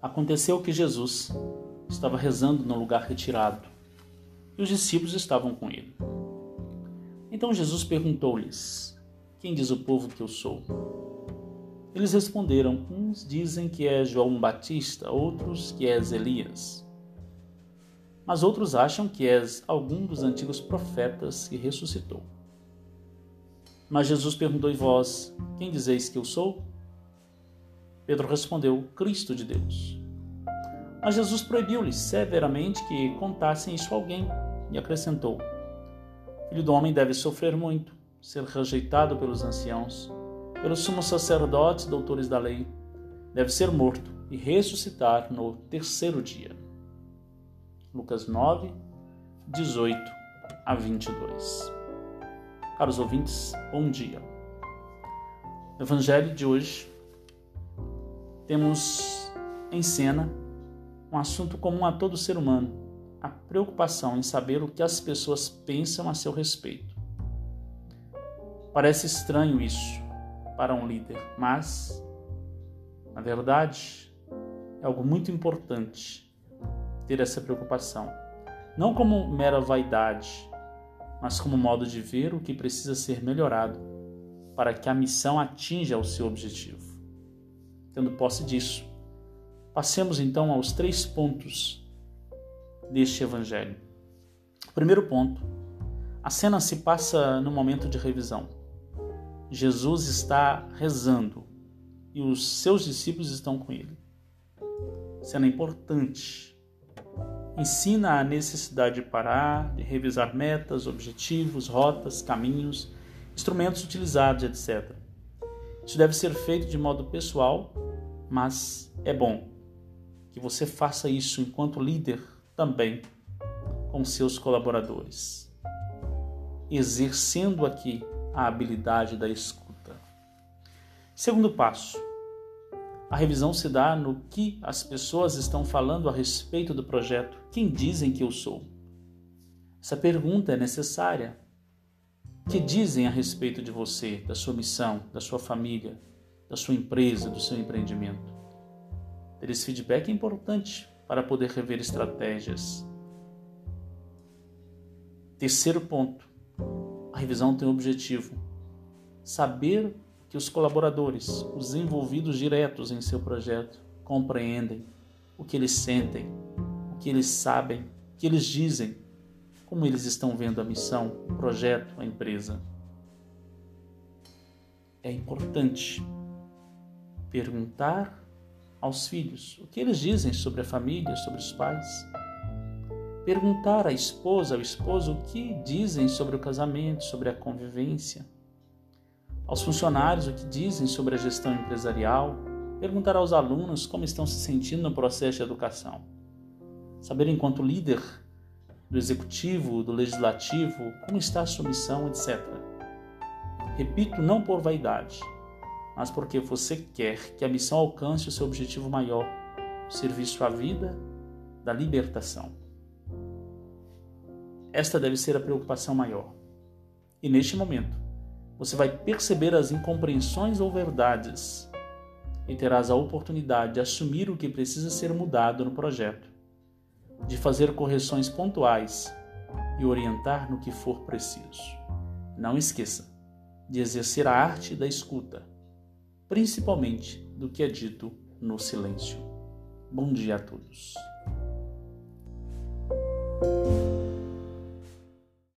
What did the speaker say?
Aconteceu que Jesus estava rezando num lugar retirado e os discípulos estavam com ele. Então Jesus perguntou-lhes: Quem diz o povo que eu sou? Eles responderam: Uns dizem que é João Batista, outros que és Elias. Mas outros acham que és algum dos antigos profetas que ressuscitou. Mas Jesus perguntou: E vós, quem dizeis que eu sou? Pedro respondeu: Cristo de Deus. Mas Jesus proibiu-lhes severamente que contassem isso a alguém e acrescentou: Filho do homem deve sofrer muito, ser rejeitado pelos anciãos, pelos sumos sacerdotes, doutores da lei, deve ser morto e ressuscitar no terceiro dia. Lucas 9, 18 a 22. Caros ouvintes, bom dia. No Evangelho de hoje, temos em cena um assunto comum a todo ser humano: a preocupação em saber o que as pessoas pensam a seu respeito. Parece estranho isso para um líder, mas, na verdade, é algo muito importante ter essa preocupação. Não como mera vaidade, mas como modo de ver o que precisa ser melhorado para que a missão atinja o seu objetivo. Tendo posse disso, passemos então aos três pontos deste evangelho. primeiro ponto: a cena se passa no momento de revisão. Jesus está rezando e os seus discípulos estão com ele. Cena importante ensina a necessidade de parar, de revisar metas, objetivos, rotas, caminhos, instrumentos utilizados, etc. Isso deve ser feito de modo pessoal, mas é bom que você faça isso enquanto líder também com seus colaboradores, exercendo aqui a habilidade da escuta. Segundo passo, a revisão se dá no que as pessoas estão falando a respeito do projeto. Quem dizem que eu sou? Essa pergunta é necessária. Que dizem a respeito de você, da sua missão, da sua família, da sua empresa, do seu empreendimento? Ter esse feedback é importante para poder rever estratégias. Terceiro ponto: a revisão tem o objetivo saber que os colaboradores, os envolvidos diretos em seu projeto, compreendem o que eles sentem, o que eles sabem, o que eles dizem, como eles estão vendo a missão, o projeto, a empresa. É importante perguntar aos filhos o que eles dizem sobre a família, sobre os pais. Perguntar à esposa, ao esposo, o que dizem sobre o casamento, sobre a convivência aos funcionários o que dizem sobre a gestão empresarial, perguntar aos alunos como estão se sentindo no processo de educação. Saber, enquanto líder do executivo, do legislativo, como está a sua missão, etc. Repito, não por vaidade, mas porque você quer que a missão alcance o seu objetivo maior, o serviço à vida da libertação. Esta deve ser a preocupação maior. E neste momento, você vai perceber as incompreensões ou verdades e terás a oportunidade de assumir o que precisa ser mudado no projeto, de fazer correções pontuais e orientar no que for preciso. Não esqueça de exercer a arte da escuta, principalmente do que é dito no silêncio. Bom dia a todos.